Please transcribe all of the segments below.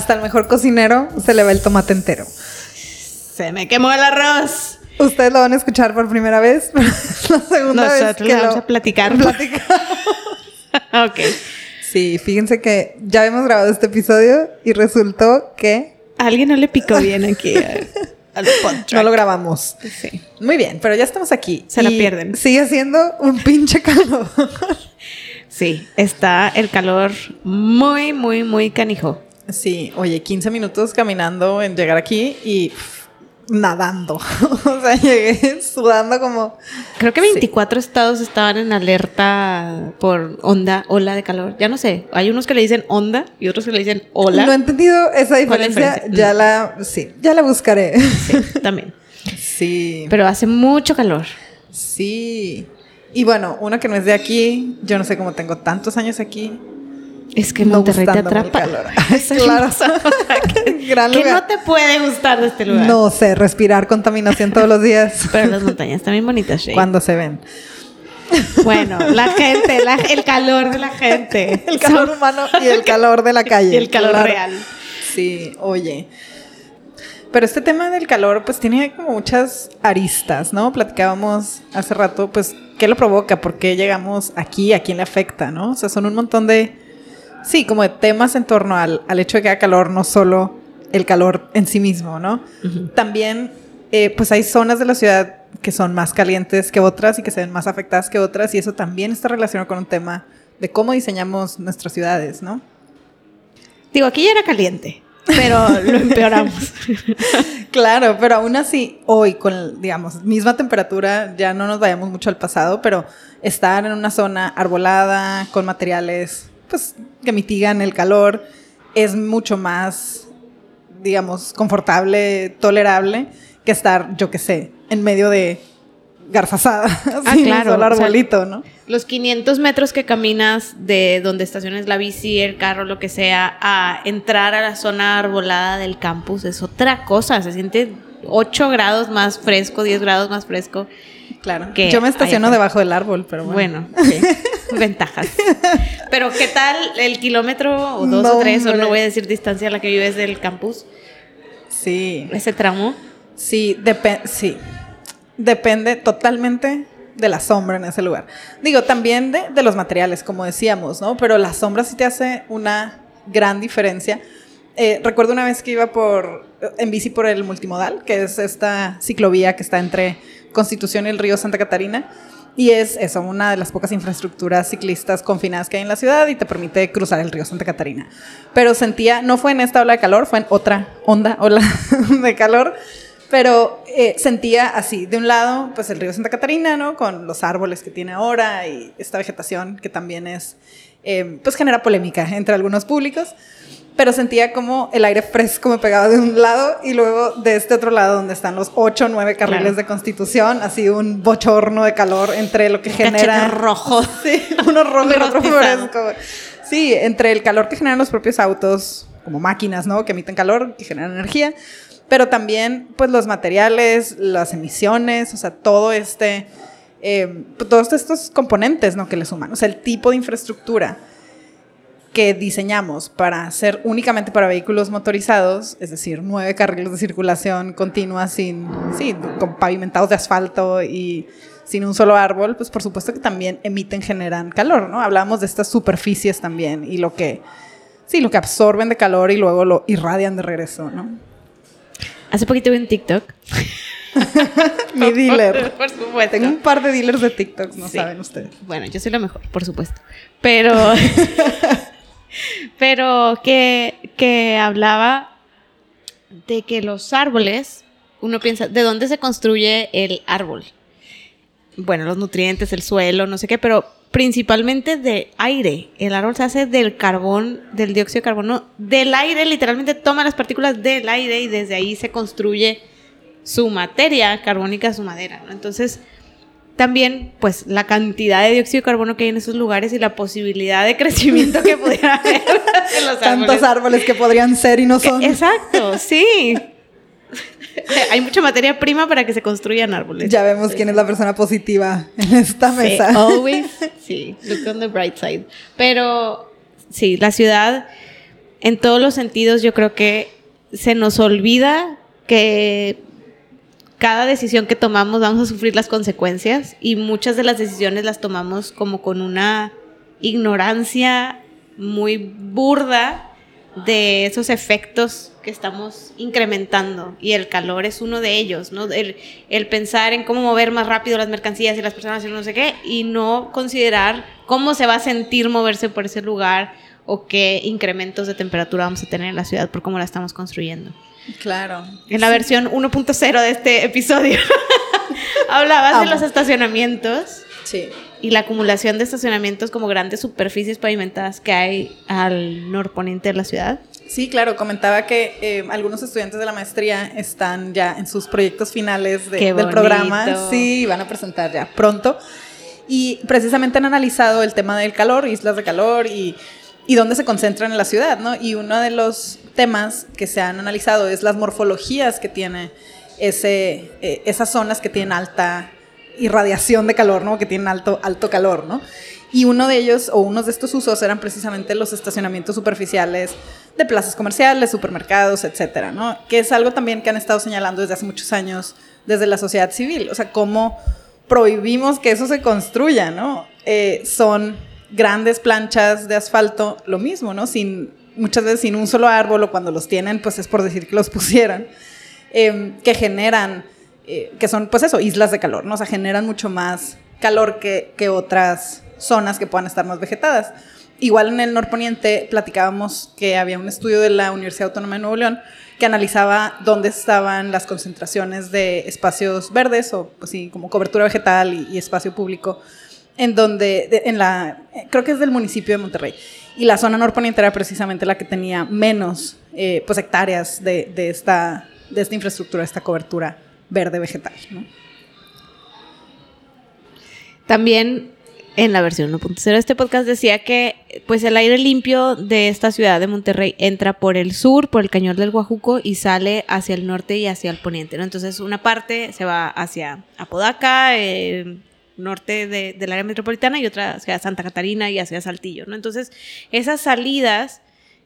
Hasta el mejor cocinero se le va el tomate entero. Se me quemó el arroz. Ustedes lo van a escuchar por primera vez, pero es la segunda vez Nosotros que le vamos a platicar. platicamos. ok. Sí, fíjense que ya habíamos grabado este episodio y resultó que A alguien no le picó bien aquí a- al no lo grabamos. Sí. Muy bien, pero ya estamos aquí. Se la pierden. Sigue siendo un pinche calor. Sí, está el calor muy, muy, muy canijo. Sí, oye, 15 minutos caminando en llegar aquí y pff, nadando. o sea, llegué sudando como... Creo que Sí. 24 estados estaban en alerta por onda, ola de calor. Ya no sé. Hay unos que le dicen onda y otros que le dicen ola. No he entendido esa ¿Cuál es la diferencia. diferencia? Ya Mm. la... Sí, ya la buscaré. Sí, también. sí. Pero hace mucho calor. Sí. Y bueno, uno que no es de aquí, yo no sé cómo tengo tantos años aquí. Es que No Monterrey te gustándome el atrapa. Claro. la cosa. Gran que lugar. no te puede gustar de este lugar. No sé, respirar contaminación todos los días Pero las montañas están bien bonitas, Shay. cuando se ven. Bueno, la gente, la- el calor de la gente. El calor humano y el calor de la calle. Y el calor claro. real. Sí, oye. Pero este tema del calor, pues tiene como muchas aristas, ¿no? Platicábamos hace rato, pues, ¿qué lo provoca? ¿Por qué llegamos aquí? ¿A quién le afecta, no? O sea, son un montón de, sí, como de temas en torno al, al hecho de que haya calor, no solo el calor en sí mismo, ¿no? También, eh, pues hay zonas de la ciudad que son más calientes que otras y que se ven más afectadas que otras, y eso también está relacionado con un tema de cómo diseñamos nuestras ciudades, ¿no? Digo, aquí ya era caliente, pero lo empeoramos. Claro, pero aún así, hoy con, digamos, misma temperatura, ya no nos vayamos mucho al pasado, pero estar en una zona arbolada, con materiales, pues, que mitigan el calor, es mucho más, digamos, confortable, tolerable, que estar, yo qué sé, en medio de garzazada, Ah, sin claro, un solo o sea, arbolito, ¿no? Los 500 metros que caminas de donde estaciones la bici, el carro, lo que sea, a entrar a la zona arbolada del campus es otra cosa. Se siente 8 grados más fresco, 10 grados más fresco. Claro. que Yo me estaciono debajo del árbol, pero bueno. Bueno, ventajas. Pero ¿qué tal el kilómetro o dos No, o tres, o no voy a decir distancia a la que vives del campus? Sí. Ese tramo. Sí, depe- sí. Depende totalmente de la sombra en ese lugar. Digo, también de, de los materiales, como decíamos, ¿no? Pero la sombra sí te hace una gran diferencia. Eh, recuerdo una vez que iba por, en bici por el multimodal, que es esta ciclovía que está entre Constitución y el río Santa Catarina. Y es eso, una de las pocas infraestructuras ciclistas confinadas que hay en la ciudad y te permite cruzar el río Santa Catarina. Pero sentía, no fue en esta ola de calor, fue en otra onda, ola de calor, pero eh, sentía así, de un lado, pues el río Santa Catarina, ¿no? Con los árboles que tiene ahora y esta vegetación que también es, eh, pues genera polémica entre algunos públicos. Pero sentía como el aire fresco me pegaba de un lado y luego de este otro lado donde están los ocho o nueve carriles Claro. de constitución, así un bochorno de calor entre lo que genera... Rojo. Sí, uno rojo y otro fresco. Sí, entre el calor que generan los propios autos, como máquinas, ¿no? Que emiten calor, que generan energía, pero también, pues, los materiales, las emisiones, o sea, todo este, eh, todos estos componentes, ¿no? Que le suman, o sea, el tipo de infraestructura que diseñamos para ser únicamente para vehículos motorizados, es decir, nueve carriles de circulación continua sin, sí, con pavimentados de asfalto y sin un solo árbol, pues por supuesto que también emiten, generan calor, ¿no? Hablamos de estas superficies también y lo que, sí, lo que absorben de calor y luego lo irradian de regreso, ¿no? Hace poquito vi un TikTok. Mi dealer. Por supuesto. Tengo un par de dealers de TikTok, no Sí. saben ustedes. Bueno, yo soy la mejor, por supuesto. Pero. pero que, que hablaba de que los árboles. Uno piensa, ¿de dónde se construye el árbol? Bueno, los nutrientes, el suelo, no sé qué, pero principalmente de aire. El árbol se hace del carbón, del dióxido de carbono, del aire, literalmente toma las partículas del aire y desde ahí se construye su materia carbónica, su madera, ¿no? Entonces, también, pues, la cantidad de dióxido de carbono que hay en esos lugares y la posibilidad de crecimiento que pudiera haber en los Tantos árboles. árboles que podrían ser y no son. Exacto, sí. hay mucha materia prima para que se construyan árboles. Ya vemos quién es la persona positiva en esta Sí, mesa. always. Sí, look on the bright side. Pero sí, la ciudad en todos los sentidos yo creo que se nos olvida que cada decisión que tomamos vamos a sufrir las consecuencias y muchas de las decisiones las tomamos como con una ignorancia muy burda de esos efectos que estamos incrementando y el calor es uno de ellos, ¿no? El, el, pensar en cómo mover más rápido las mercancías y las personas y no sé qué y no considerar cómo se va a sentir moverse por ese lugar o qué incrementos de temperatura vamos a tener en la ciudad por cómo la estamos construyendo. Claro. En la versión 1.0 de este episodio hablabas de los estacionamientos. Sí y la acumulación de estacionamientos como grandes superficies pavimentadas que hay al norponiente de la ciudad. Sí, claro, comentaba que eh, algunos estudiantes de la maestría están ya en sus proyectos finales del programa. Sí, van a presentar ya pronto. Y precisamente han analizado el tema del calor, islas de calor y, y dónde se concentran en la ciudad, ¿no? Y uno de los temas que se han analizado es las morfologías que tiene ese, eh, esas zonas que tienen alta irradiación de calor, ¿no? Que tienen alto, alto calor, ¿no? Y uno de ellos, o unos de estos usos, eran precisamente los estacionamientos superficiales de plazas comerciales, supermercados, etcétera, ¿no? Que es algo también que han estado señalando desde hace muchos años desde la sociedad civil. O sea, cómo prohibimos que eso se construya, ¿no? Eh, son grandes planchas de asfalto, lo mismo, ¿no? Sin, muchas veces sin un solo árbol, o cuando los tienen, pues es por decir que los pusieran, eh, que generan eh, que son, pues eso, islas de calor, ¿no? O sea, generan mucho más calor que, que otras zonas que puedan estar más vegetadas. Igual en el norponiente platicábamos que había un estudio de la Universidad Autónoma de Nuevo León que analizaba dónde estaban las concentraciones de espacios verdes o pues sí, como cobertura vegetal y, espacio público en donde, en la, creo que es del municipio de Monterrey. Y la zona norponiente era precisamente la que tenía menos eh, pues hectáreas de, de, esta, de esta infraestructura, esta cobertura verde vegetal. ¿no? También en la versión 1.0 de este podcast decía que pues el aire limpio de esta ciudad de Monterrey entra por el sur, por el cañón del Guajuco y sale hacia el norte y hacia el poniente. ¿no? Entonces una parte se va hacia Apodaca, eh, norte del área metropolitana y otra hacia Santa Catarina y hacia Saltillo. ¿no? Entonces esas salidas,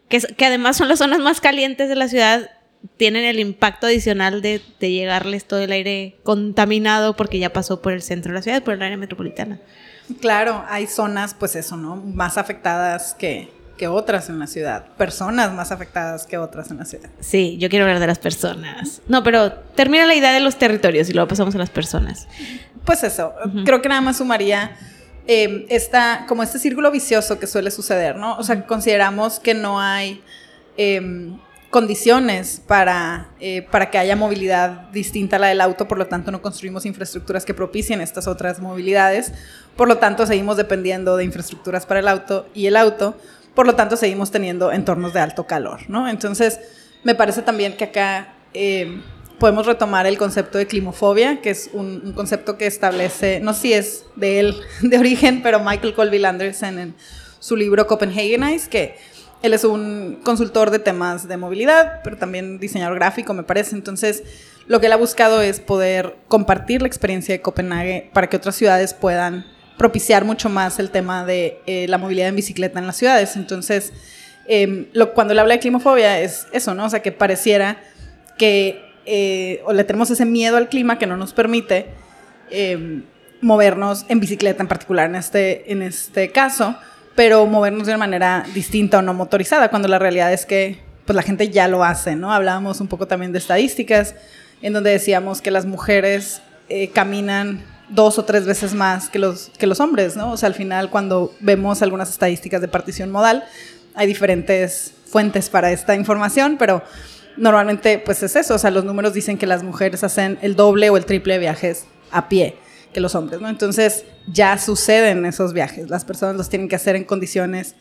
que, que además son las zonas más calientes de la ciudad, tienen el impacto adicional de, llegarles todo el aire contaminado porque ya pasó por el centro de la ciudad, por el área metropolitana. Claro, hay zonas, pues eso, ¿no? Más afectadas que, que otras en la ciudad. Personas más afectadas que otras en la ciudad. Sí, yo quiero hablar de las personas. No, pero termina la idea de los territorios y luego pasamos a las personas. Pues eso, creo que nada más sumaría eh, esta, como este círculo vicioso que suele suceder, ¿no? O sea, consideramos que no hay... Em, condiciones para, eh, para que haya movilidad distinta a la del auto, por lo tanto no construimos infraestructuras que propicien estas otras movilidades, por lo tanto seguimos dependiendo de infraestructuras para el auto y el auto, por lo tanto seguimos teniendo entornos de alto calor, ¿no? Entonces, me parece también que acá eh, podemos retomar el concepto de climofobia, que es un, concepto que establece, no sé si es de él de origen, pero Michael Colville Anderson en su libro Copenhagenize, que él es un consultor de temas de movilidad, pero también diseñador gráfico, me parece. Entonces, lo que él ha buscado es poder compartir la experiencia de Copenhague para que otras ciudades puedan propiciar mucho más el tema de eh, la movilidad en bicicleta en las ciudades. Entonces, em, cuando él habla de climofobia es eso, ¿no? O sea, que pareciera que eh, o le tenemos ese miedo al clima que no nos permite em, movernos en bicicleta en particular en este, en este caso pero movernos de una manera distinta o no motorizada, cuando la realidad es que pues la gente ya lo hace, ¿no? Hablábamos un poco también de estadísticas, en donde decíamos que las mujeres eh, caminan dos o tres veces más que los, que los hombres, ¿no? O sea, al final cuando vemos algunas estadísticas de partición modal, hay diferentes fuentes para esta información, pero normalmente pues es eso, o sea, los números dicen que las mujeres hacen el doble o el triple de viajes a pie que los hombres, ¿no? Entonces ya suceden esos viajes, las personas los tienen que hacer en condiciones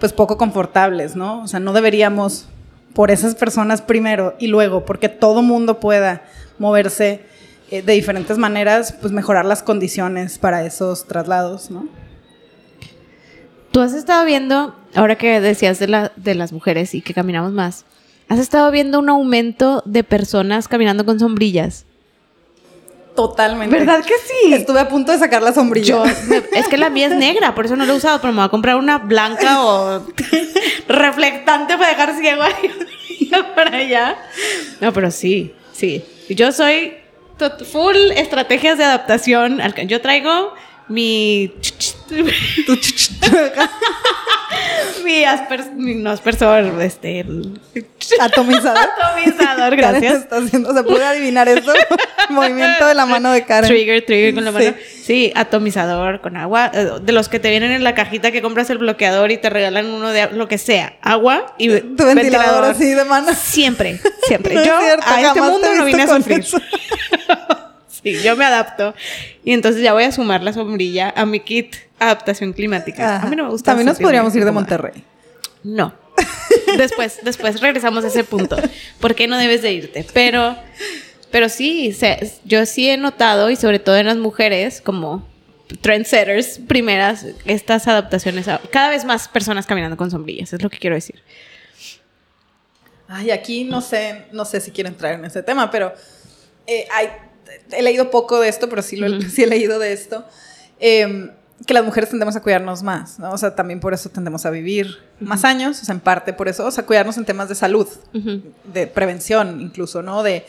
pues poco confortables, ¿no? O sea, no deberíamos por esas personas primero y luego, porque todo mundo pueda moverse eh, de diferentes maneras, pues mejorar las condiciones para esos traslados, ¿no? Tú has estado viendo, ahora que decías de, la, de las mujeres y que caminamos más, has estado viendo un aumento de personas caminando con sombrillas. Totalmente. ¿Verdad que sí? Estuve a punto de sacar la sombrilla. Yo, es que la mía es negra, por eso no la he usado, pero me voy a comprar una blanca o reflectante para dejar ciego ahí para allá. No, pero sí, sí. Yo soy full estrategias de adaptación. Yo traigo mi mi, asper, no aspersor, este atomizador. atomizador, gracias. Está haciendo, se puede adivinar eso. Movimiento de la mano de Karen. Trigger, trigger con la mano. Sí. atomizador con agua. Eh, de los que te vienen en la cajita que compras el bloqueador y te regalan uno de lo que sea. Agua y tu ventilador, así de mano. Siempre, siempre. Yo a este mundo no vine a sufrir. Sí, yo me adapto. Y entonces ya voy a sumar la sombrilla a mi kit adaptación climática. A mí no me gusta. También nos podríamos ir de Monterrey. No. Después, después regresamos a ese punto. ¿Por qué no debes de irte? Pero, pero sí, yo sí he notado, y sobre todo en las mujeres, como trendsetters primeras, estas adaptaciones. cada vez más personas caminando con sombrillas, es lo que quiero decir. Ay, aquí no sé, no sé si quiero entrar en ese tema, pero eh, hay he leído poco de esto, pero sí, lo, sí he leído de esto, em, que las mujeres tendemos a cuidarnos más, ¿no? O sea, también por eso tendemos a vivir más años, o sea, en parte por eso, o sea, cuidarnos en temas de salud, de prevención incluso, ¿no? De,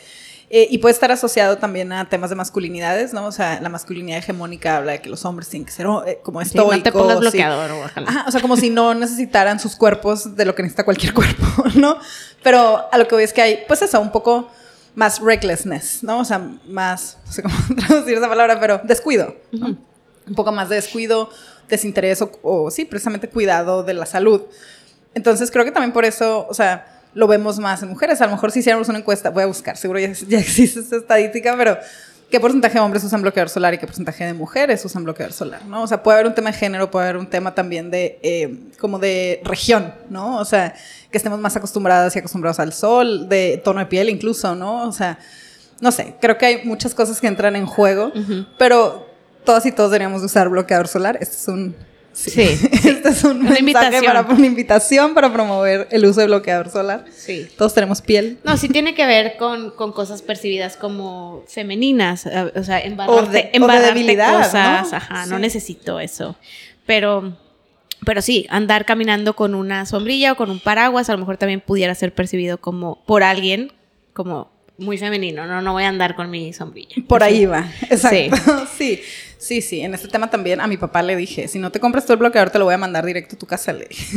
eh, y puede estar asociado también a temas de masculinidades, ¿no? O sea, la masculinidad hegemónica habla de que los hombres tienen que ser eh, como estoicos. Sí, no te pongas bloqueador o Ajá, o sea, como si no necesitaran sus cuerpos de lo que necesita cualquier cuerpo, ¿no? Pero a lo que voy es que hay, pues eso, un poco más recklessness, ¿no? O sea, más, no sé cómo traducir esa palabra, pero descuido, Un poco más de descuido, desinterés o, sí, precisamente cuidado de la salud. Entonces creo que también por eso, o sea, lo vemos más en mujeres. A lo mejor si hiciéramos una encuesta, voy a buscar, seguro ya, ya existe esa estadística, pero qué porcentaje de hombres usan bloqueador solar y qué porcentaje de mujeres usan bloqueador solar, ¿no? O sea, puede haber un tema de género, puede haber un tema también de, eh, como de región, ¿no? O sea, que estemos más acostumbradas y acostumbrados al sol, de tono de piel incluso, ¿no? O sea, no sé, creo que hay muchas cosas que entran en juego, pero todas y todos deberíamos usar bloqueador solar. Este es un Sí. Esta es un una invitación. Para, una invitación para promover el uso de bloqueador solar. Sí. Todos tenemos piel. No, sí tiene que ver con, cosas percibidas como femeninas. Eh, o sea, embarrarte, o de, debilidad, cosas. ¿no? Ajá, no necesito eso. Pero, pero sí, andar caminando con una sombrilla o con un paraguas a lo mejor también pudiera ser percibido como por alguien como muy femenino, no, no voy a andar con mi sombrilla. Por ahí va, exacto. Sí. sí. Sí, En este tema también a mi papá le dije, si no te compras tú el bloqueador, te lo voy a mandar directo a tu casa. Le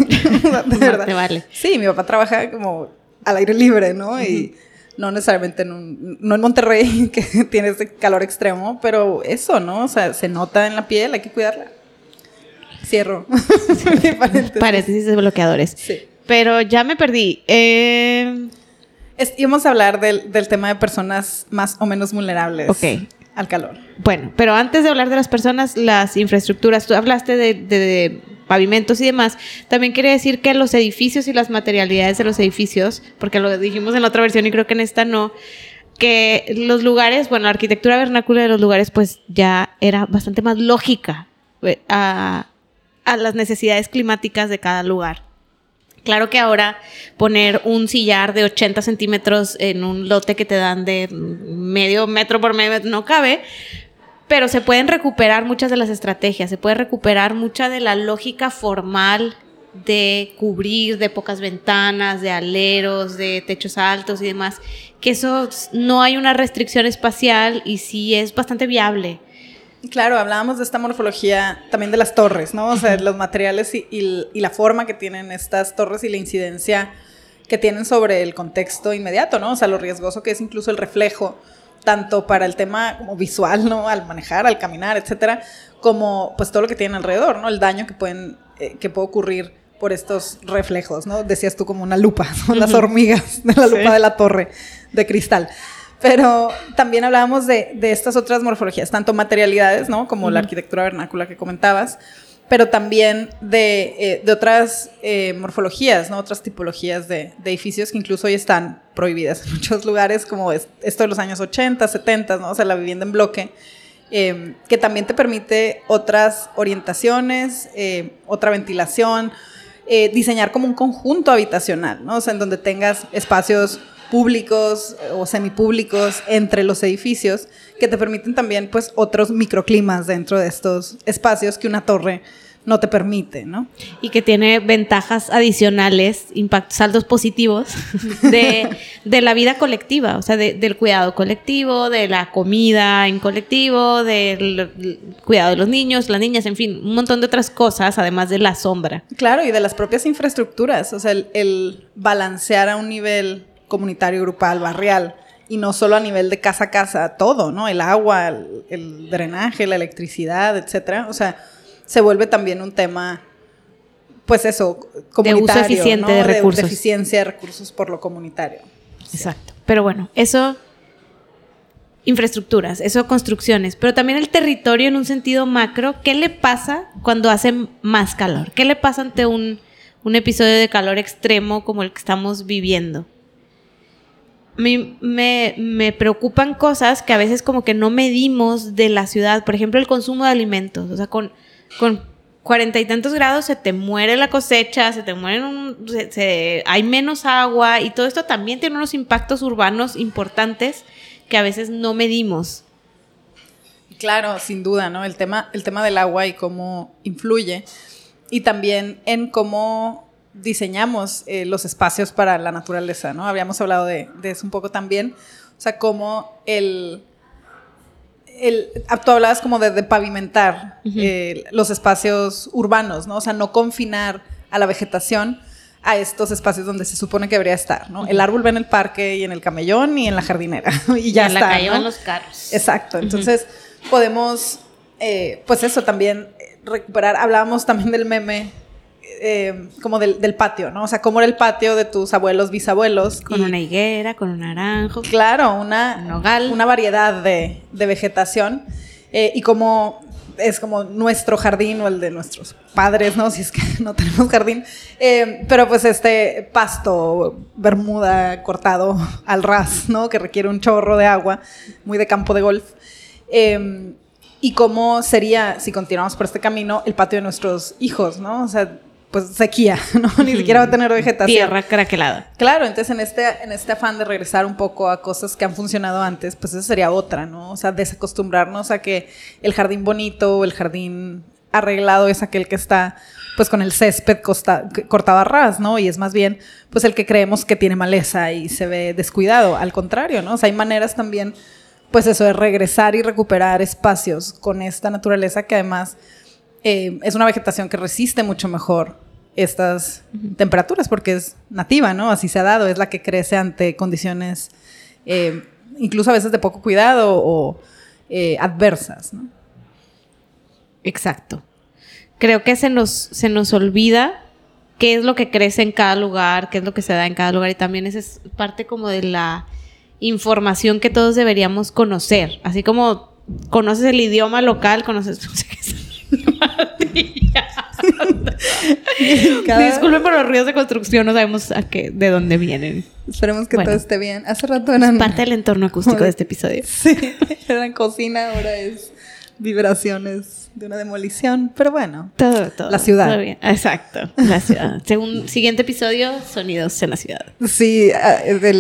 de verdad. te vale. Sí, mi papá trabaja como al aire libre, ¿no? Y no necesariamente en un, no en Monterrey, que tiene ese calor extremo, pero eso, ¿no? O sea, se nota en la piel, hay que cuidarla. Cierro. paréntesis. paréntesis de bloqueadores. Sí. Pero ya me perdí. Eh íbamos a hablar del, tema de personas más o menos vulnerables al calor. Bueno, pero antes de hablar de las personas, las infraestructuras, tú hablaste de, pavimentos y demás, también quiere decir que los edificios y las materialidades de los edificios, porque lo dijimos en la otra versión y creo que en esta no, que los lugares, bueno, la arquitectura vernácula de los lugares pues ya era bastante más lógica eh, a las necesidades climáticas de cada lugar. Claro que ahora poner un sillar de 80 centímetros en un lote que te dan de medio metro por medio no cabe, pero se pueden recuperar muchas de las estrategias, se puede recuperar mucha de la lógica formal de cubrir, de pocas ventanas, de aleros, de techos altos y demás, que eso no hay una restricción espacial y sí es bastante viable. Claro, hablábamos de esta morfología también de las torres, ¿no? O sea, los materiales y, la forma que tienen estas torres y la incidencia que tienen sobre el contexto inmediato, ¿no? O sea, lo riesgoso que es incluso el reflejo, tanto para el tema como visual, ¿no? Al manejar, al caminar, etcétera, como pues todo lo que tienen alrededor, ¿no? El daño que pueden, eh, que puede ocurrir por estos reflejos, ¿no? Decías tú como una lupa, son las hormigas de la lupa de la torre de cristal. Pero también hablábamos de, estas otras morfologías, tanto materialidades, ¿no? Como la arquitectura vernácula que comentabas, pero también de, eh, otras eh, morfologías, ¿no? Otras tipologías de, edificios que incluso hoy están prohibidas en muchos lugares, como esto de los años 80, 70, ¿no? O sea, la vivienda en bloque. Em, que también te permite otras orientaciones, eh, otra ventilación, diseñar como un conjunto habitacional, ¿no? O sea, en donde tengas espacios públicos o semipúblicos entre los edificios que te permiten también pues otros microclimas dentro de estos espacios que una torre no te permite, ¿no? Y que tiene ventajas adicionales, impactos, saldos positivos de, la vida colectiva, o sea, del cuidado colectivo, de la comida en colectivo, del cuidado de los niños, las niñas, en fin, un montón de otras cosas, además de la sombra. Claro, y de las propias infraestructuras, o sea, el, balancear a un nivel comunitario, grupal, barrial, y no solo a nivel de casa a casa, todo, ¿no? El agua, el, el drenaje, la electricidad, etcétera. O sea, se vuelve también un tema, pues eso, comunitario. De uso eficiente de recursos. De eficiencia de recursos por lo comunitario. Exacto. Pero bueno, eso infraestructuras, eso construcciones, pero también el territorio en un sentido macro, ¿qué le pasa cuando hace más calor? ¿Qué le pasa ante un, un episodio de calor extremo como el que estamos viviendo? Mí me, me, preocupan cosas que a veces como que no medimos de la ciudad, por ejemplo el consumo de alimentos, o sea, con con cuarenta y tantos grados se te muere la cosecha, se te mueren, hay menos agua y todo esto también tiene unos impactos urbanos importantes que a veces no medimos. Claro, sin duda, ¿no? El tema, el tema del agua y cómo influye y también en cómo diseñamos eh, los espacios para la naturaleza, ¿no? Habíamos hablado de, de eso un poco también, o sea, cómo el el, tú hablabas como de, pavimentar eh, los espacios urbanos, ¿no? O sea, no confinar a la vegetación a estos espacios donde se supone que debería estar, ¿no? El árbol va en el parque y en el camellón y en la jardinera y ya en está. la calle van los carros. Exacto. Entonces podemos, eh, pues eso también recuperar. Hablábamos también del meme eh, como del, patio, ¿no? O sea, cómo era el patio de tus abuelos, bisabuelos. Con una higuera, con un naranjo. Claro, una, una variedad de, vegetación. Eh, y como es como nuestro jardín o el de nuestros padres, ¿no? Si es que no tenemos jardín. Eh, pero pues este pasto, bermuda cortado al ras, ¿no? Que requiere un chorro de agua, muy de campo de golf. y cómo sería, si continuamos por este camino, el patio de nuestros hijos, ¿no? O sea, pues sequía, ¿no? Ni siquiera va a tener vegetación. Tierra craquelada. Claro, entonces en este, en este afán de regresar un poco a cosas que han funcionado antes, pues esa sería otra, ¿no? O sea, desacostumbrarnos a que el jardín bonito o el jardín arreglado es aquel que está pues con el césped cortado a ras, ¿no? Y es más bien pues el que creemos que tiene maleza y se ve descuidado, al contrario, ¿no? O sea, hay maneras también pues eso de regresar y recuperar espacios con esta naturaleza que además eh, es una vegetación que resiste mucho mejor estas temperaturas porque es nativa, ¿no? Así se ha dado, es la que crece ante condiciones eh, incluso a veces de poco cuidado o eh, adversas, ¿no? Exacto. Creo que se nos, se nos olvida qué es lo que crece en cada lugar, qué es lo que se da en cada lugar y también esa es parte como de la información que todos deberíamos conocer, así como conoces el idioma local, conoces... Disculpe por los ruidos de construcción, no sabemos a qué, de dónde vienen. Esperemos que todo esté bien. Hace rato eran... parte del entorno acústico de este episodio. Sí, en cocina, ahora es vibraciones de una demolición, pero bueno. Todo, todo. La ciudad. Exacto, la ciudad. Según siguiente episodio, sonidos en la ciudad. Sí, ah,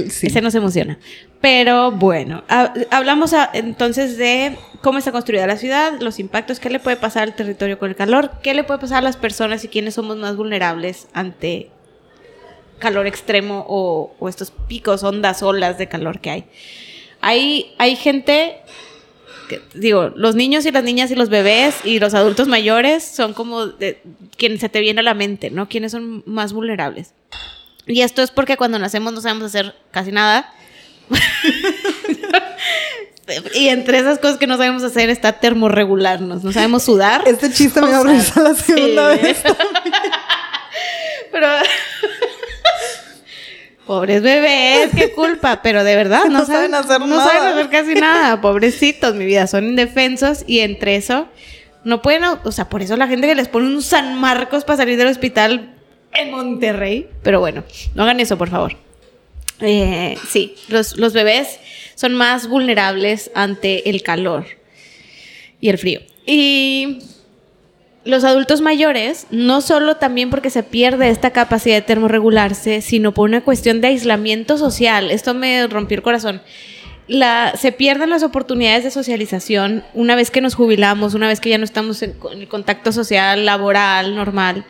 sí. Ese nos emociona. Pero bueno, hablamos entonces de cómo está construida la ciudad, los impactos, qué le puede pasar al territorio con el calor, qué le puede pasar a las personas y quiénes somos más vulnerables ante calor extremo o, estos picos, ondas, olas de calor que hay. Hay, hay gente, que, digo, los niños y las niñas y los bebés y los adultos mayores son como de, se te viene a la mente, ¿no? ¿Quiénes son más vulnerables? Y esto es porque cuando nacemos no sabemos hacer casi nada y entre esas cosas que no sabemos hacer está termorregularnos. No sabemos sudar. Este chiste me va a la segunda vez. Pero. Pobres bebés, qué culpa, pero de verdad no, saben, hacer no nada. saben hacer casi nada, pobrecitos, mi vida, son indefensos y entre eso no pueden, o sea, por eso la gente que les pone un San Marcos para salir del hospital en Monterrey, pero bueno, no hagan eso, por favor. Eh, sí, los, los bebés son más vulnerables ante el calor y el frío. Y los adultos mayores, no solo también porque se pierde esta capacidad de termorregularse, sino por una cuestión de aislamiento social. Esto me rompió el corazón. La, se pierden las oportunidades de socialización una vez que nos jubilamos, una vez que ya no estamos en, en el contacto social, laboral, normal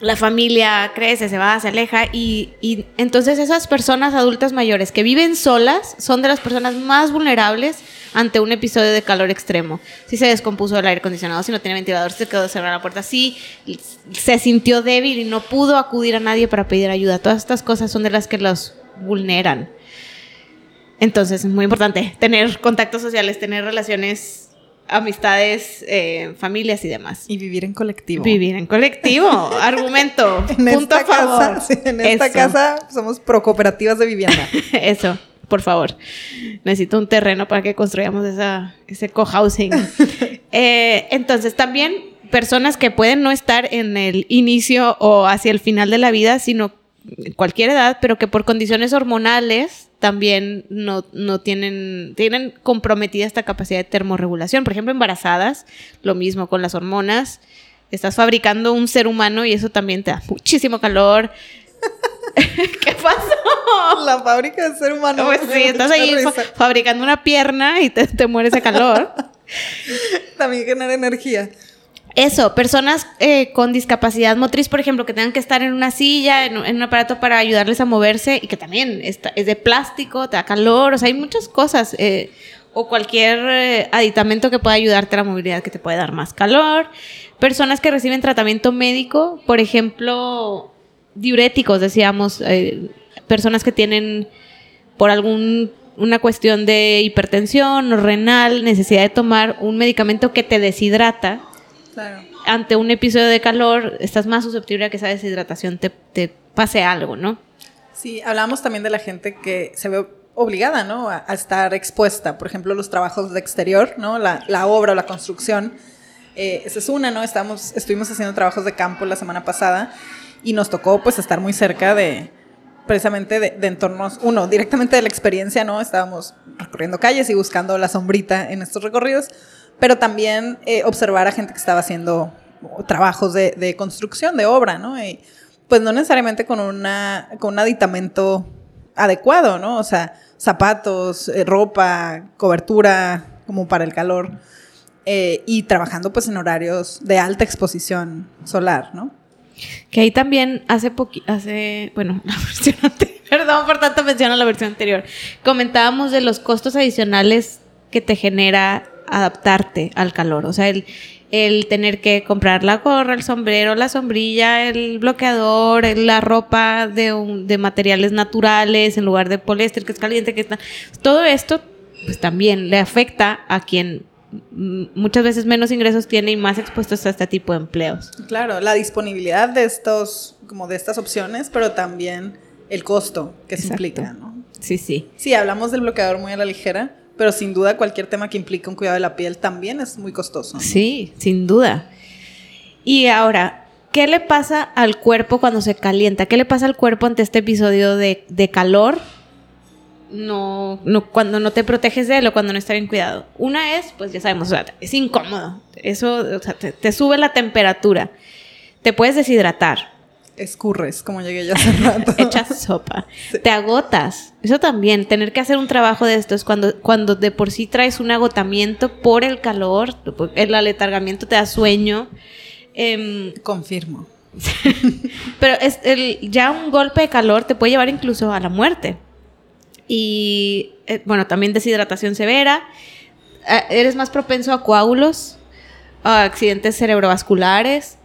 la familia crece, se va, se aleja y, y, entonces esas personas adultas mayores que viven solas son de las personas más vulnerables ante un episodio de calor extremo. Si se descompuso el aire acondicionado, si no tiene ventilador, se quedó cerrada la puerta, si se sintió débil y no pudo acudir a nadie para pedir ayuda. Todas estas cosas son de las que los vulneran. Entonces es muy importante tener contactos sociales, tener relaciones amistades, eh, familias y demás. Y vivir en colectivo. Vivir en colectivo, argumento. en punto esta Casa, en esta casa somos pro cooperativas de vivienda. Eso, por favor. Necesito un terreno para que construyamos esa, ese cohousing. eh, entonces, también personas que pueden no estar en el inicio o hacia el final de la vida, sino en cualquier edad, pero que por condiciones hormonales también no, tienen, tienen comprometida esta capacidad de termorregulación. Por ejemplo, embarazadas, lo mismo con las hormonas. Estás fabricando un ser humano y eso también te da muchísimo calor. ¿Qué pasó? La fábrica del ser humano. Pues sí, estás ahí fabricando una pierna y te, te mueres de calor. también genera energía. Eso, personas eh, con discapacidad motriz, por ejemplo, que tengan que estar en una silla, en, un aparato para ayudarles a moverse y que también está, es de plástico, te da calor, o sea, hay muchas cosas. Eh, o cualquier eh, aditamento que pueda ayudarte a la movilidad que te puede dar más calor. Personas que reciben tratamiento médico, por ejemplo, diuréticos, decíamos, personas que tienen por algún una cuestión de hipertensión o renal, necesidad de tomar un medicamento que te deshidrata ante un episodio de calor, estás más susceptible a que esa deshidratación te, pase algo, ¿no? Sí, hablamos también de la gente que se ve obligada, ¿no? A, estar expuesta. Por ejemplo, los trabajos de exterior, ¿no? La, obra o la construcción. Eh, esa es una, ¿no? Estamos, estuvimos haciendo trabajos de campo la semana pasada y nos tocó, pues, estar muy cerca de, precisamente de, de, entornos, uno, directamente de la experiencia, ¿no? Estábamos recorriendo calles y buscando la sombrita en estos recorridos, pero también eh, observar a gente que estaba haciendo trabajos de, construcción, de obra, ¿no? Y, pues no necesariamente con, una, con un aditamento adecuado, ¿no? O sea, zapatos, eh, ropa, cobertura como para el calor. Eh, y trabajando pues en horarios de alta exposición solar, ¿no? Que ahí también hace poquito, hace, bueno, la versión anterior, perdón por tanto mención a la versión anterior, comentábamos de los costos adicionales que te genera adaptarte al calor. O sea, el, el tener que comprar la gorra, el sombrero, la sombrilla, el bloqueador, la ropa de, de materiales naturales en lugar de poliéster que es caliente, que está... Todo esto, pues también le afecta a quien muchas veces menos ingresos tiene y más expuestos a este tipo de empleos. Claro, la disponibilidad de estos, como de estas opciones, pero también el costo que se implica, ¿no? Sí, sí. Sí, hablamos del bloqueador muy a la ligera, pero sin duda cualquier tema que implique un cuidado de la piel también es muy costoso. Sí, sin duda. Y ahora, ¿qué le pasa al cuerpo cuando se calienta? ¿Qué le pasa al cuerpo ante este episodio de, calor? No, no, cuando no te proteges de él o cuando no está bien cuidado. Una es, pues ya sabemos, es incómodo. Eso te sube la temperatura. Te puedes deshidratar escurres, como llegué ya hace rato. Echas sopa. Te agotas. Eso también, tener que hacer un trabajo de esto es cuando, cuando de por sí traes un agotamiento por el calor, el aletargamiento te da sueño. Em, Confirmo. pero es el, ya un golpe de calor te puede llevar incluso a la muerte. Y eh, bueno, también deshidratación severa. Eh, eres más propenso a coágulos, a accidentes cerebrovasculares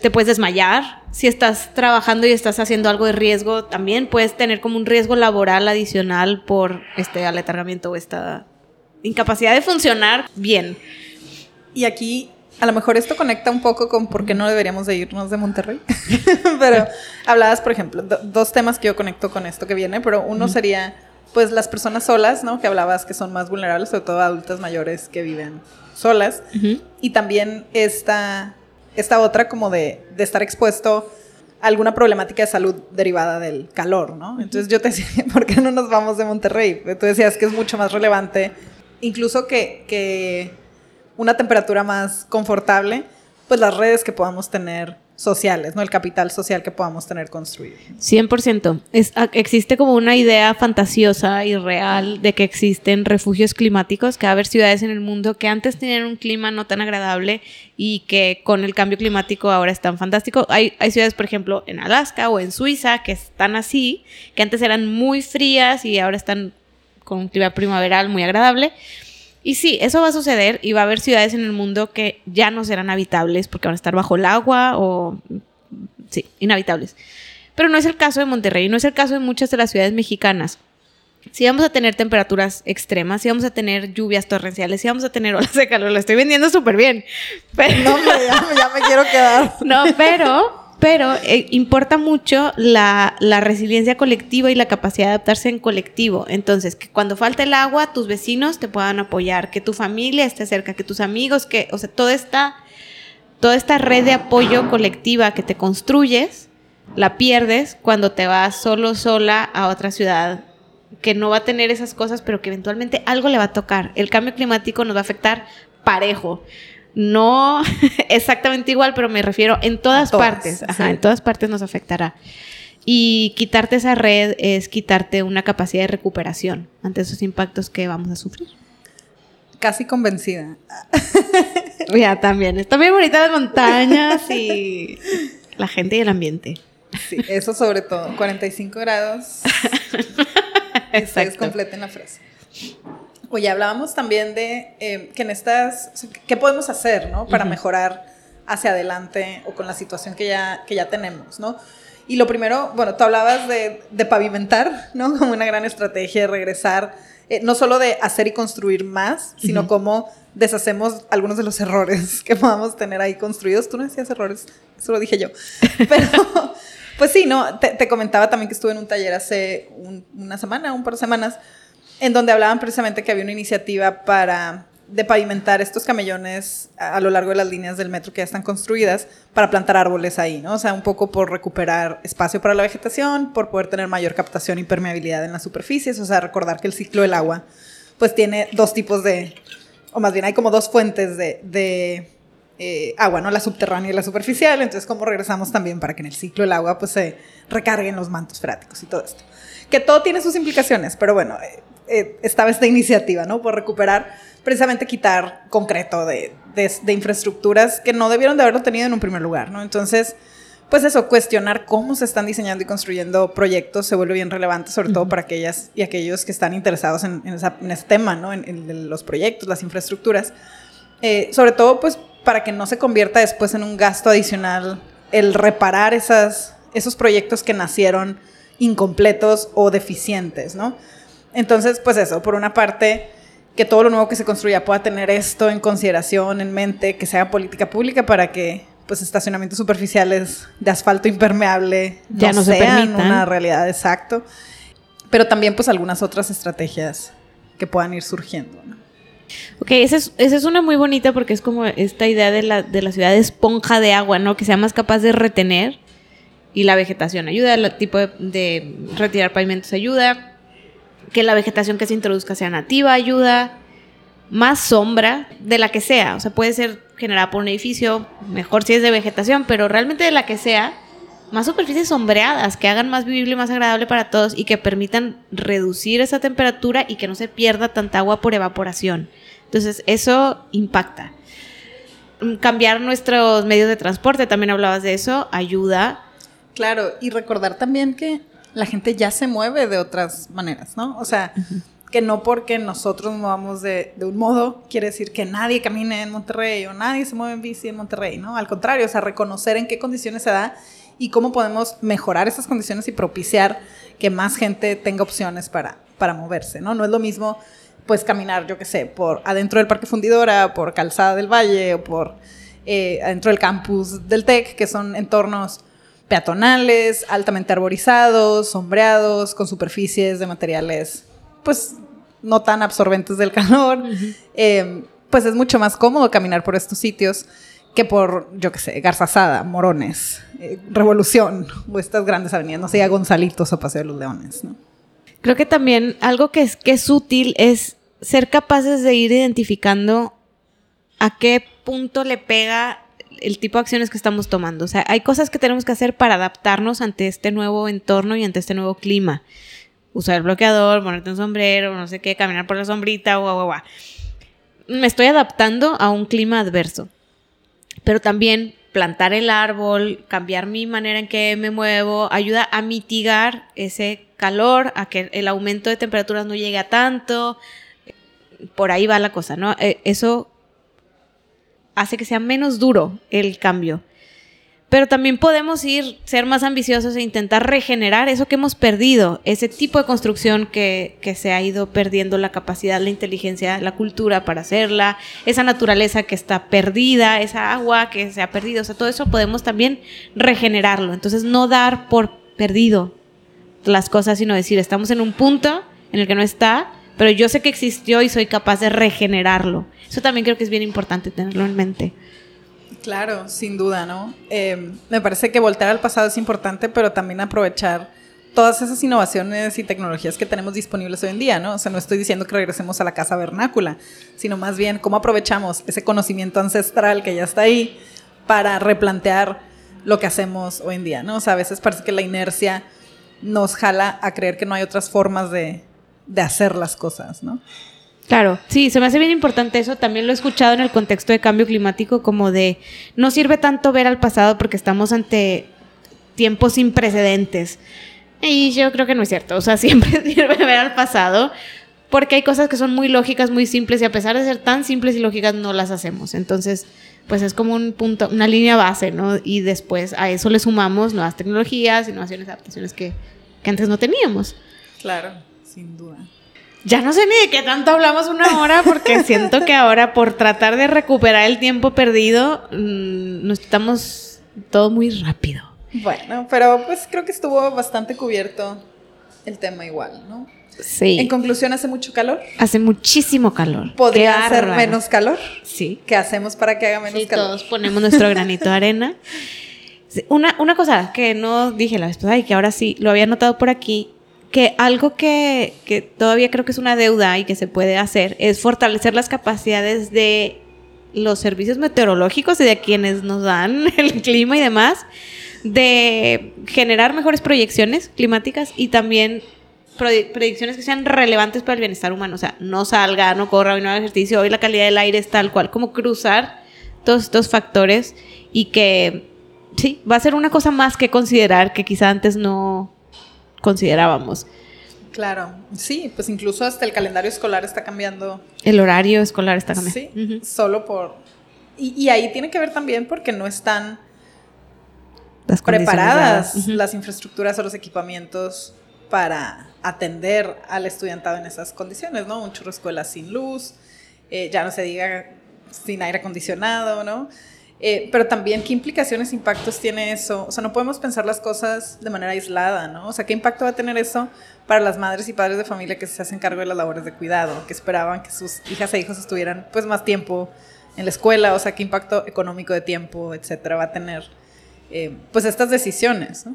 te puedes desmayar. Si estás trabajando y estás haciendo algo de riesgo, también puedes tener como un riesgo laboral adicional por este aletargamiento o esta incapacidad de funcionar bien. Y aquí a lo mejor esto conecta un poco con por qué no deberíamos de irnos de Monterrey. pero hablabas, por ejemplo, dos temas que yo conecto con esto que viene, pero uno sería pues las personas solas, ¿no? Que hablabas que son más vulnerables, sobre todo adultas mayores que viven solas. Y también esta esta otra como de, estar expuesto a alguna problemática de salud derivada del calor, ¿no? Entonces yo te decía, ¿por qué no nos vamos de Monterrey? Tú decías que es mucho más relevante, incluso que, una temperatura más confortable, pues las redes que podamos tener sociales, ¿no? El capital social que podamos tener construido. 100%. Es, existe como una idea fantasiosa y real de que existen refugios climáticos, que va a haber ciudades en el mundo que antes tenían un clima no tan agradable y que con el cambio climático ahora están fantásticos. Hay, hay ciudades, por ejemplo, en Alaska o en Suiza que están así, que antes eran muy frías y ahora están con un clima primaveral muy agradable. Y sí, eso va a suceder y va a haber ciudades en el mundo que ya no serán habitables porque van a estar bajo el agua o, sí, inhabitables. Pero no es el caso de Monterrey, no es el caso de muchas de las ciudades mexicanas. Si vamos a tener temperaturas extremas, si vamos a tener lluvias torrenciales, si vamos a tener olas de calor, lo estoy vendiendo súper bien. Pero... No, ya, ya me quiero quedar. No, pero pero eh, importa mucho la, resiliencia colectiva y la capacidad de adaptarse en colectivo. Entonces, que cuando falta el agua, tus vecinos te puedan apoyar, que tu familia esté cerca, que tus amigos, que, o sea, toda esta, toda esta red de apoyo colectiva que te construyes, la pierdes cuando te vas solo, sola a otra ciudad que no va a tener esas cosas, pero que eventualmente algo le va a tocar. El cambio climático nos va a afectar parejo no exactamente igual, pero me refiero en todas, partes. Ajá, en todas partes nos afectará. Y quitarte esa red es quitarte una capacidad de recuperación ante esos impactos que vamos a sufrir. Casi convencida. Ya, también. Está bien bonita las montañas y la gente y el ambiente. Sí, eso sobre todo. 45 grados. Exacto. completa la frase. Oye, hablábamos también de eh, que en estas, ¿qué podemos hacer, ¿no? Para mejorar hacia adelante o con la situación que ya, que ya tenemos, ¿no? Y lo primero, bueno, tú hablabas de, de pavimentar, ¿no? Como una gran estrategia de regresar, eh, no solo de hacer y construir más, sino cómo deshacemos algunos de los errores que podamos tener ahí construidos. Tú no decías errores, eso lo dije yo. Pero, pues sí, ¿no? Te, te comentaba también que estuve en un taller hace una semana, un par de semanas, en donde hablaban precisamente que había una iniciativa para de pavimentar estos camellones a, lo largo de las líneas del metro que ya están construidas para plantar árboles ahí, ¿no? O sea, un poco por recuperar espacio para la vegetación, por poder tener mayor captación y permeabilidad en las superficies, o sea, recordar que el ciclo del agua pues tiene dos tipos de, o más bien hay como dos fuentes de, eh, agua, ¿no? La subterránea y la superficial, entonces cómo regresamos también para que en el ciclo del agua pues se recarguen los mantos freáticos y todo esto. Que todo tiene sus implicaciones, pero bueno, eh, eh, estaba esta iniciativa, ¿no? Por recuperar, precisamente quitar concreto de, de, infraestructuras que no debieron de haberlo tenido en un primer lugar, ¿no? Entonces, pues eso, cuestionar cómo se están diseñando y construyendo proyectos se vuelve bien relevante, sobre todo para aquellas y aquellos que están interesados en, en, ese tema, ¿no? En, los proyectos, las infraestructuras. Eh, sobre todo, pues, para que no se convierta después en un gasto adicional el reparar esas, esos proyectos que nacieron incompletos o deficientes, ¿no? Entonces, pues eso, por una parte, que todo lo nuevo que se construya pueda tener esto en consideración, en mente, que sea política pública para que pues estacionamientos superficiales de asfalto impermeable ya no, sean una realidad exacto, pero también pues algunas otras estrategias que puedan ir surgiendo. Ok, esa es, esa es, una muy bonita porque es como esta idea de la, de la ciudad de esponja de agua, ¿no? Que sea más capaz de retener y la vegetación ayuda, el tipo de, de retirar pavimentos ayuda, que la vegetación que se introduzca sea nativa ayuda, más sombra de la que sea, o sea, puede ser generada por un edificio, mejor si es de vegetación, pero realmente de la que sea, más superficies sombreadas que hagan más vivible y más agradable para todos y que permitan reducir esa temperatura y que no se pierda tanta agua por evaporación. Entonces, eso impacta. Mm, cambiar nuestros medios de transporte, también hablabas de eso, ayuda. Claro, y recordar también que la gente ya se mueve de otras maneras, ¿no? O sea, que no porque nosotros nos movamos de, un modo, quiere decir que nadie camine en Monterrey o nadie se mueve en bici en Monterrey, ¿no? Al contrario, o sea, reconocer en qué condiciones se da y cómo podemos mejorar esas condiciones y propiciar que más gente tenga opciones para, para moverse, ¿no? No es lo mismo, pues, caminar, yo qué sé, por adentro del Parque Fundidora, por Calzada del Valle o por eh, adentro del campus del TEC, que son entornos peatonales, altamente arborizados, sombreados, con superficies de materiales, pues, no tan absorbentes del calor. Eh, pues es mucho más cómodo caminar por estos sitios que por, yo qué sé, Garzazada, Morones, eh, Revolución o estas grandes avenidas, no sé, a Gonzalitos o Paseo de los Leones, ¿no? Creo que también algo que es, que es útil es ser capaces de ir identificando a qué punto le pega el tipo de acciones que estamos tomando. O sea, hay cosas que tenemos que hacer para adaptarnos ante este nuevo entorno y ante este nuevo clima. Usar el bloqueador, ponerte un sombrero, no sé qué, caminar por la sombrita, guau, guau, guau. Me estoy adaptando a un clima adverso. Pero también plantar el árbol, cambiar mi manera en que me muevo, ayuda a mitigar ese calor, a que el aumento de temperaturas no llegue a tanto. Por ahí va la cosa, ¿no? Eh, eso hace que sea menos duro el cambio. Pero también podemos ir, ser más ambiciosos e intentar regenerar eso que hemos perdido, ese tipo de construcción que, que, se ha ido perdiendo la capacidad, la inteligencia, la cultura para hacerla, esa naturaleza que está perdida, esa agua que se ha perdido, o sea, todo eso podemos también regenerarlo. Entonces, no dar por perdido las cosas, sino decir, estamos en un punto en el que no está, pero yo sé que existió y soy capaz de regenerarlo. Eso también creo que es bien importante tenerlo en mente. Claro, sin duda, ¿no? Eh, me parece que voltear al pasado es importante, pero también aprovechar todas esas innovaciones y tecnologías que tenemos disponibles hoy en día, ¿no? O sea, no estoy diciendo que regresemos a la casa vernácula, sino más bien cómo aprovechamos ese conocimiento ancestral que ya está ahí para replantear lo que hacemos hoy en día, ¿no? O sea, a veces parece que la inercia nos jala a creer que no hay otras formas de, de hacer las cosas, ¿no? Claro, sí, se me hace bien importante eso. También lo he escuchado en el contexto de cambio climático, como de no sirve tanto ver al pasado porque estamos ante tiempos sin precedentes. Y yo creo que no es cierto. O sea, siempre sirve ver al pasado porque hay cosas que son muy lógicas, muy simples y a pesar de ser tan simples y lógicas no las hacemos. Entonces, pues es como un punto, una línea base, ¿no? Y después a eso le sumamos nuevas tecnologías, innovaciones, adaptaciones que, que antes no teníamos. Claro, sin duda. Ya no sé ni de qué tanto hablamos una hora porque siento que ahora por tratar de recuperar el tiempo perdido mmm, nos estamos todo muy rápido. Bueno, pero pues creo que estuvo bastante cubierto el tema igual, ¿no? Sí. En conclusión, ¿hace mucho calor? Hace muchísimo calor. ¿Podría hacer menos calor? Sí. ¿Qué hacemos para que haga menos sí, calor? todos ponemos nuestro granito de arena. Una, una cosa que no dije la vez pasada y que ahora sí lo había notado por aquí que algo que, que, todavía creo que es una deuda y que se puede hacer es fortalecer las capacidades de los servicios meteorológicos y de quienes nos dan el clima y demás, de generar mejores proyecciones climáticas y también predicciones que sean relevantes para el bienestar humano. O sea, no salga, no corra, hoy no haga ejercicio, hoy la calidad del aire es tal cual, como cruzar todos estos factores y que sí, va a ser una cosa más que considerar que quizá antes no, considerábamos. Claro, sí, pues incluso hasta el calendario escolar está cambiando. El horario escolar está cambiando. Sí, uh -huh. solo por... Y, y, ahí tiene que ver también porque no están las preparadas uh -huh. las infraestructuras o los equipamientos para atender al estudiantado en esas condiciones, ¿no? Un churro escuela sin luz, eh, ya no se diga sin aire acondicionado, ¿no? Eh, pero también, ¿qué implicaciones, impactos tiene eso? O sea, no podemos pensar las cosas de manera aislada, ¿no? O sea, ¿qué impacto va a tener eso para las madres y padres de familia que se hacen cargo de las labores de cuidado, que esperaban que sus hijas e hijos estuvieran, pues, más tiempo en la escuela? O sea, ¿qué impacto económico de tiempo, etcétera, va a tener, eh, pues, estas decisiones.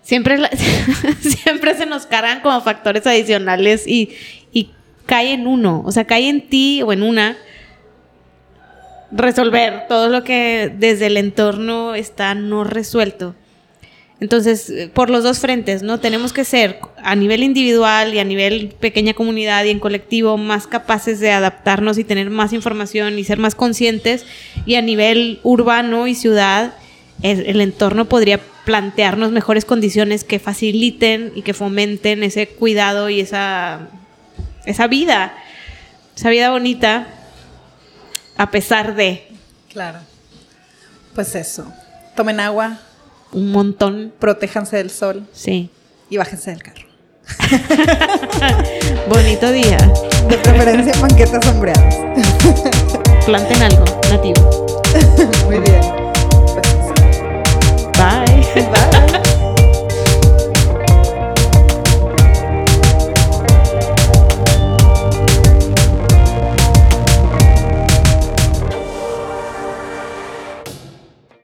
Siempre, siempre se nos cargan como factores adicionales y, y cae en uno, o sea, cae en ti o en una resolver todo lo que desde el entorno está no resuelto. Entonces, por los dos frentes, ¿no? Tenemos que ser a nivel individual y a nivel pequeña comunidad y en colectivo más capaces de adaptarnos y tener más información y ser más conscientes. Y a nivel urbano y ciudad, el, el entorno podría plantearnos mejores condiciones que faciliten y que fomenten ese cuidado y esa, esa vida, esa vida bonita a pesar de. Claro. Pues eso. Tomen agua. Un montón. Protéjanse del sol. Sí. Y bájense del carro. Bonito día. De preferencia banquetas sombreadas. Planten algo nativo. Muy bien.